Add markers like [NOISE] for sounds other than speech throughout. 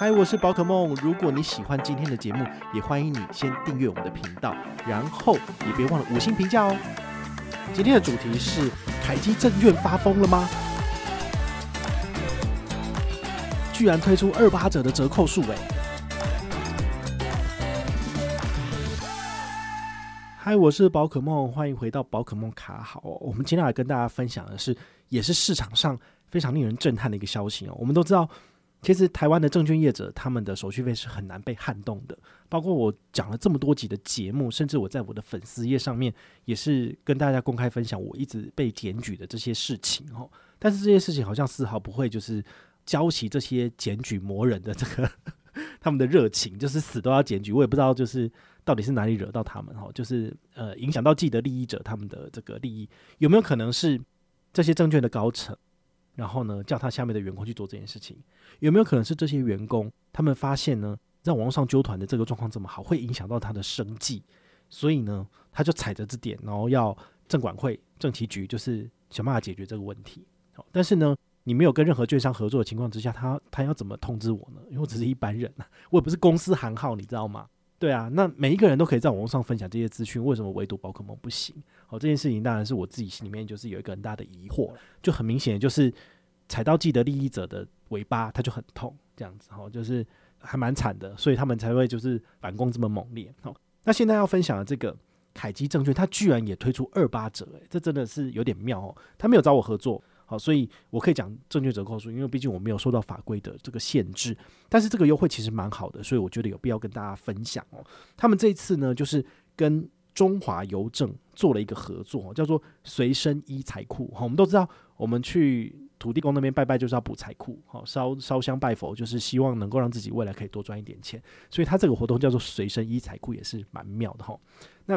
嗨，我是宝可梦。如果你喜欢今天的节目，也欢迎你先订阅我们的频道，然后也别忘了五星评价哦。今天的主题是：凯基证券发疯了吗？居然推出二八折的折扣数！哎，嗨，我是宝可梦，欢迎回到宝可梦卡好哦。我们今天来跟大家分享的是，也是市场上非常令人震撼的一个消息哦。我们都知道。其实台湾的证券业者，他们的手续费是很难被撼动的。包括我讲了这么多集的节目，甚至我在我的粉丝页上面也是跟大家公开分享我一直被检举的这些事情哦。但是这些事情好像丝毫不会就是浇熄这些检举魔人的这个 [LAUGHS] 他们的热情，就是死都要检举。我也不知道就是到底是哪里惹到他们哦，就是呃影响到既得利益者他们的这个利益，有没有可能是这些证券的高层？然后呢，叫他下面的员工去做这件事情，有没有可能是这些员工他们发现呢，在网络上纠团的这个状况这么好，会影响到他的生计，所以呢，他就踩着这点，然后要证管会、证期局就是想办法解决这个问题。好，但是呢，你没有跟任何券商合作的情况之下，他他要怎么通知我呢？因为我只是一般人呐，我也不是公司行号，你知道吗？对啊，那每一个人都可以在网络上分享这些资讯，为什么唯独宝可梦不行？好，这件事情当然是我自己心里面就是有一个很大的疑惑，就很明显就是踩到既得利益者的尾巴，他就很痛，这样子哈，就是还蛮惨的，所以他们才会就是反攻这么猛烈。好，那现在要分享的这个凯基证券，它居然也推出二八折，诶，这真的是有点妙哦，他没有找我合作。好，所以我可以讲证券折扣数，因为毕竟我没有受到法规的这个限制。但是这个优惠其实蛮好的，所以我觉得有必要跟大家分享哦。他们这一次呢，就是跟中华邮政做了一个合作，叫做随身一财库。好，我们都知道，我们去土地公那边拜拜就是要补财库，好，烧烧香拜佛就是希望能够让自己未来可以多赚一点钱。所以他这个活动叫做随身一财库，也是蛮妙的哈。那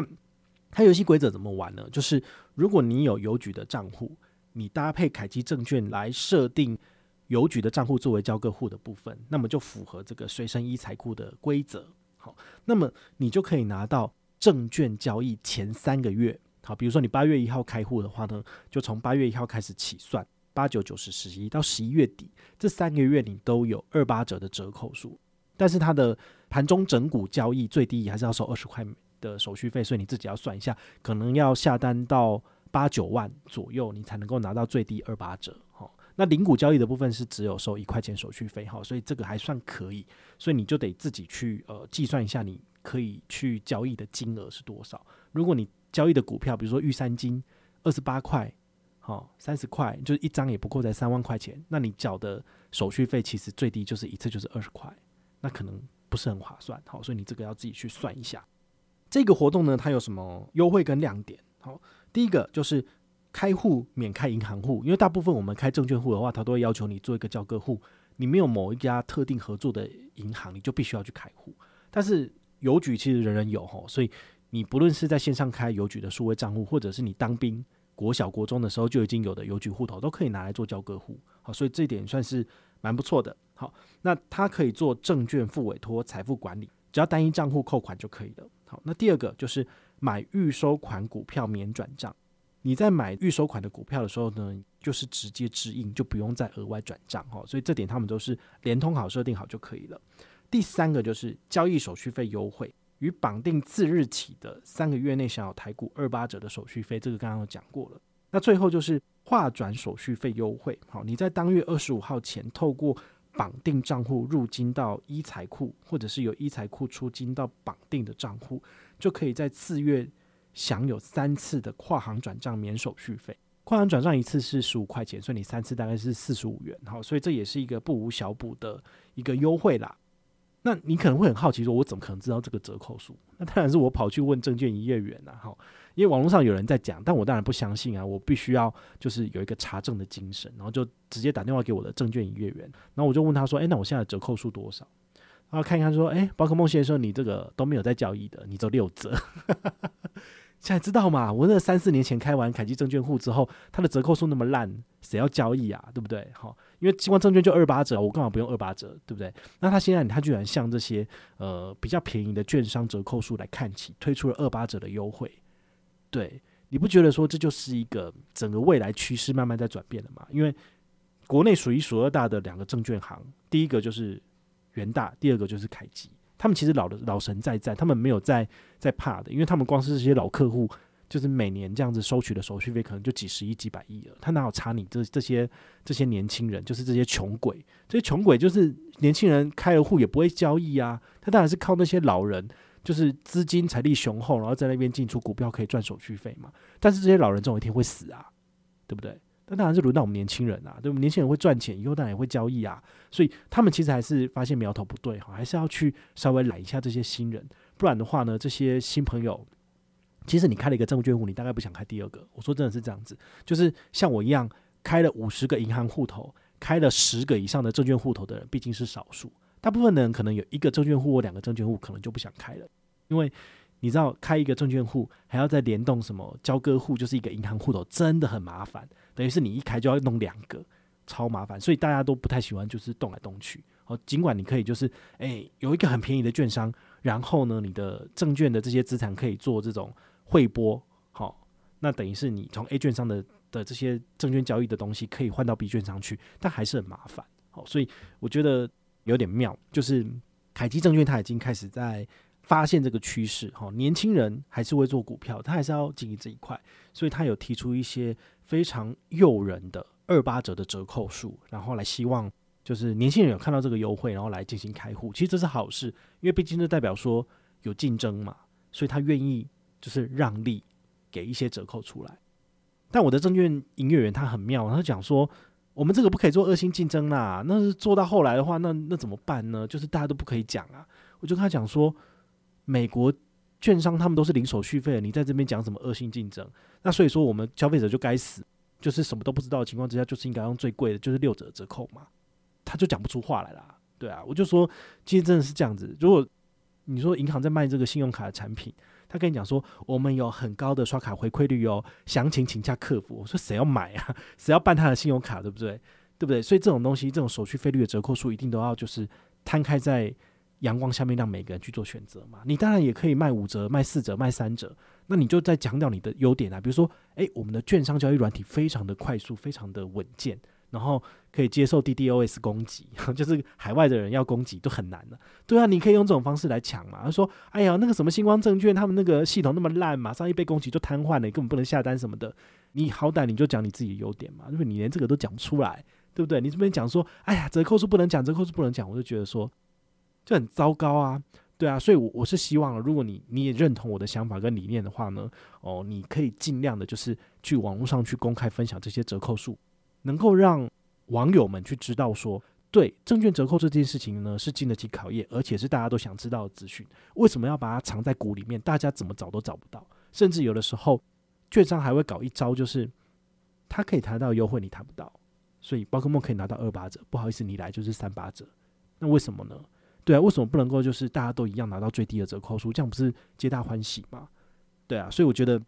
它游戏规则怎么玩呢？就是如果你有邮局的账户。你搭配凯基证券来设定邮局的账户作为交割户的部分，那么就符合这个随身一财库的规则。好，那么你就可以拿到证券交易前三个月，好，比如说你八月一号开户的话呢，就从八月一号开始起算，八九九十十一到十一月底这三个月你都有二八折的折扣数，但是它的盘中整股交易最低还是要收二十块的手续费，所以你自己要算一下，可能要下单到。八九万左右，你才能够拿到最低二八折。好，那零股交易的部分是只有收一块钱手续费，好，所以这个还算可以。所以你就得自己去呃计算一下，你可以去交易的金额是多少。如果你交易的股票，比如说玉三金二十八块，好，三十块，就是一张也不过才三万块钱，那你缴的手续费其实最低就是一次就是二十块，那可能不是很划算。好，所以你这个要自己去算一下。这个活动呢，它有什么优惠跟亮点？好。第一个就是开户免开银行户，因为大部分我们开证券户的话，他都会要求你做一个交割户。你没有某一家特定合作的银行，你就必须要去开户。但是邮局其实人人有吼，所以你不论是在线上开邮局的数位账户，或者是你当兵国小国中的时候就已经有的邮局户头，都可以拿来做交割户。好，所以这一点算是蛮不错的。好，那它可以做证券复委托、财富管理，只要单一账户扣款就可以了。好，那第二个就是。买预收款股票免转账，你在买预收款的股票的时候呢，就是直接支应，就不用再额外转账哈。所以这点他们都是联通好设定好就可以了。第三个就是交易手续费优惠，与绑定次日起的三个月内享有台股二八折的手续费，这个刚刚有讲过了。那最后就是划转手续费优惠，好，你在当月二十五号前透过绑定账户入金到一财库，或者是由一财库出金到绑定的账户。就可以在次月享有三次的跨行转账免手续费，跨行转账一次是十五块钱，所以你三次大概是四十五元，好，所以这也是一个不无小补的一个优惠啦。那你可能会很好奇，说我怎么可能知道这个折扣数？那当然是我跑去问证券营业员呐，哈，因为网络上有人在讲，但我当然不相信啊，我必须要就是有一个查证的精神，然后就直接打电话给我的证券营业员，然后我就问他说，诶，那我现在折扣数多少？然后看一看说，诶，宝可孟先生，你这个都没有在交易的，你只有六折。[LAUGHS] 现在知道嘛？我那三四年前开完凯基证券户之后，它的折扣数那么烂，谁要交易啊？对不对？好，因为新光证券就二八折，我干嘛不用二八折？对不对？那他现在他居然向这些呃比较便宜的券商折扣数来看齐，推出了二八折的优惠。对，你不觉得说这就是一个整个未来趋势慢慢在转变的吗？因为国内数一数二大的两个证券行，第一个就是元大，第二个就是凯基。他们其实老的老神在在，他们没有在在怕的，因为他们光是这些老客户，就是每年这样子收取的手续费，可能就几十亿、几百亿了。他哪有差你这这些这些年轻人，就是这些穷鬼？这些穷鬼就是年轻人开了户也不会交易啊。他当然是靠那些老人，就是资金财力雄厚，然后在那边进出股票可以赚手续费嘛。但是这些老人总有一天会死啊，对不对？那当然是轮到我们年轻人啊，对我们？年轻人会赚钱，以后当然也会交易啊，所以他们其实还是发现苗头不对哈，还是要去稍微揽一下这些新人，不然的话呢，这些新朋友，其实你开了一个证券户，你大概不想开第二个。我说真的是这样子，就是像我一样开了五十个银行户头，开了十个以上的证券户头的人，毕竟是少数，大部分的人可能有一个证券户或两个证券户，可能就不想开了，因为。你知道开一个证券户还要再联动什么交割户，就是一个银行户头，真的很麻烦。等于是你一开就要弄两个，超麻烦。所以大家都不太喜欢，就是动来动去。哦，尽管你可以就是，诶，有一个很便宜的券商，然后呢，你的证券的这些资产可以做这种汇拨，好，那等于是你从 A 券商的的这些证券交易的东西可以换到 B 券商去，但还是很麻烦。好，所以我觉得有点妙，就是凯基证券它已经开始在。发现这个趋势，哈，年轻人还是会做股票，他还是要经营这一块，所以他有提出一些非常诱人的二八折的折扣数，然后来希望就是年轻人有看到这个优惠，然后来进行开户。其实这是好事，因为毕竟这代表说有竞争嘛，所以他愿意就是让利给一些折扣出来。但我的证券营业员他很妙，他讲说我们这个不可以做恶性竞争啦，那是做到后来的话，那那怎么办呢？就是大家都不可以讲啊。我就跟他讲说。美国券商他们都是零手续费的，你在这边讲什么恶性竞争？那所以说我们消费者就该死，就是什么都不知道的情况之下，就是应该用最贵的，就是六折折扣嘛。他就讲不出话来啦，对啊，我就说其实真的是这样子。如果你说银行在卖这个信用卡的产品，他跟你讲说我们有很高的刷卡回馈率哦，详情请假客服。我说谁要买啊？[LAUGHS] 谁要办他的信用卡？对不对？对不对？所以这种东西，这种手续费率的折扣数一定都要就是摊开在。阳光下面，让每个人去做选择嘛。你当然也可以卖五折、卖四折、卖三折，那你就再强调你的优点啊。比如说，诶，我们的券商交易软体非常的快速，非常的稳健，然后可以接受 DDoS 攻击，[LAUGHS] 就是海外的人要攻击都很难的。对啊，你可以用这种方式来抢嘛。他说：“哎呀，那个什么星光证券，他们那个系统那么烂，马上一被攻击就瘫痪了，根本不能下单什么的。你好歹你就讲你自己的优点嘛，因为你连这个都讲不出来，对不对？你这边讲说，哎呀，折扣是不能讲，折扣是不能讲，我就觉得说。”就很糟糕啊，对啊，所以我，我是希望，如果你你也认同我的想法跟理念的话呢，哦，你可以尽量的，就是去网络上去公开分享这些折扣数，能够让网友们去知道说，对证券折扣这件事情呢，是经得起考验，而且是大家都想知道的资讯。为什么要把它藏在鼓里面？大家怎么找都找不到，甚至有的时候，券商还会搞一招，就是他可以谈到优惠，你谈不到，所以宝可梦可以拿到二八折，不好意思，你来就是三八折，那为什么呢？对啊，为什么不能够就是大家都一样拿到最低的折扣数？这样不是皆大欢喜吗？对啊，所以我觉得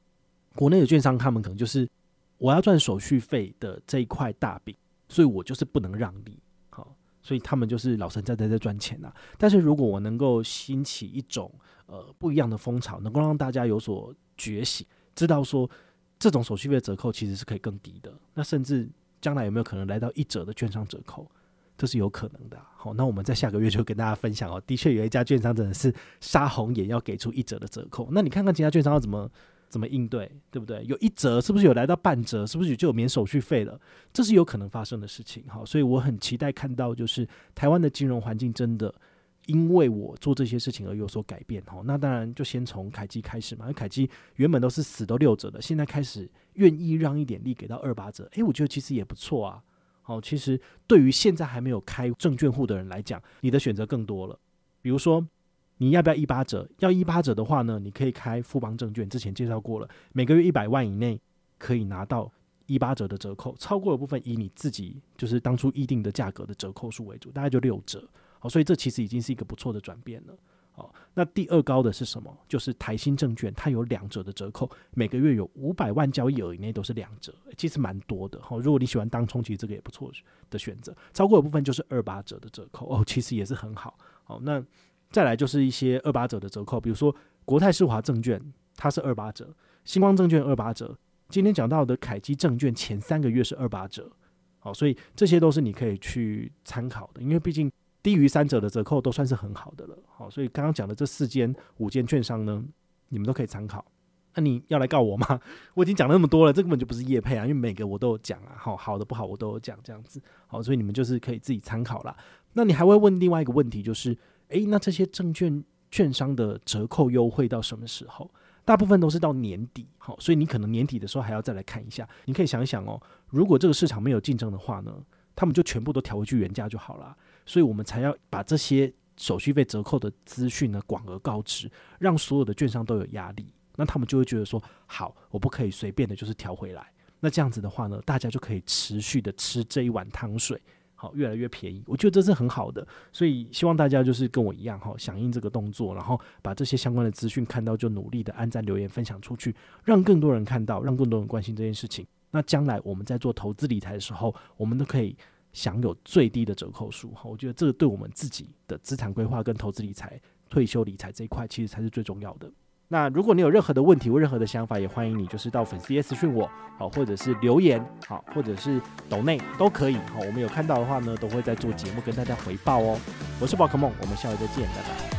国内的券商他们可能就是我要赚手续费的这一块大饼，所以我就是不能让利，好，所以他们就是老神在在在赚钱呐。但是如果我能够兴起一种呃不一样的风潮，能够让大家有所觉醒，知道说这种手续费折扣其实是可以更低的，那甚至将来有没有可能来到一折的券商折扣？这是有可能的，好，那我们在下个月就跟大家分享哦。的确有一家券商真的是杀红眼，要给出一折的折扣。那你看看其他券商要怎么怎么应对，对不对？有一折是不是有来到半折？是不是就有免手续费了？这是有可能发生的事情。好，所以我很期待看到，就是台湾的金融环境真的因为我做这些事情而有所改变。好，那当然就先从凯基开始嘛，凯基原本都是死都六折的，现在开始愿意让一点利给到二八折。诶，我觉得其实也不错啊。好，其实对于现在还没有开证券户的人来讲，你的选择更多了。比如说你要不要一八折？要一八折的话呢，你可以开富邦证券，之前介绍过了，每个月一百万以内可以拿到一八折的折扣，超过的部分以你自己就是当初议定的价格的折扣数为主，大概就六折。好，所以这其实已经是一个不错的转变了。哦，那第二高的是什么？就是台新证券，它有两折的折扣，每个月有五百万交易额以内都是两折，其实蛮多的。好，如果你喜欢当冲，其实这个也不错的选择。超过的部分就是二八折的折扣哦，其实也是很好。好，那再来就是一些二八折的折扣，比如说国泰世华证券，它是二八折；星光证券二八折。今天讲到的凯基证券前三个月是二八折。好，所以这些都是你可以去参考的，因为毕竟。低于三折的折扣都算是很好的了，好，所以刚刚讲的这四间五间券商呢，你们都可以参考。那你要来告我吗？[LAUGHS] 我已经讲了那么多了，这根本就不是业配啊，因为每个我都有讲啊，好好的不好我都有讲，这样子，好，所以你们就是可以自己参考啦。那你还会问另外一个问题，就是，诶、那这些证券券商的折扣优惠到什么时候？大部分都是到年底，好，所以你可能年底的时候还要再来看一下。你可以想一想哦，如果这个市场没有竞争的话呢，他们就全部都调回去原价就好了。所以我们才要把这些手续费折扣的资讯呢广而告之，让所有的券商都有压力，那他们就会觉得说，好，我不可以随便的就是调回来。那这样子的话呢，大家就可以持续的吃这一碗汤水，好，越来越便宜。我觉得这是很好的，所以希望大家就是跟我一样哈，响应这个动作，然后把这些相关的资讯看到就努力的按赞留言分享出去，让更多人看到，让更多人关心这件事情。那将来我们在做投资理财的时候，我们都可以。享有最低的折扣数，哈，我觉得这个对我们自己的资产规划跟投资理财、退休理财这一块，其实才是最重要的。那如果你有任何的问题或任何的想法，也欢迎你就是到粉丝页私讯我，好，或者是留言，好，或者是抖内都可以，好，我们有看到的话呢，都会在做节目跟大家回报哦。我是宝可梦，我们下回再见，拜拜。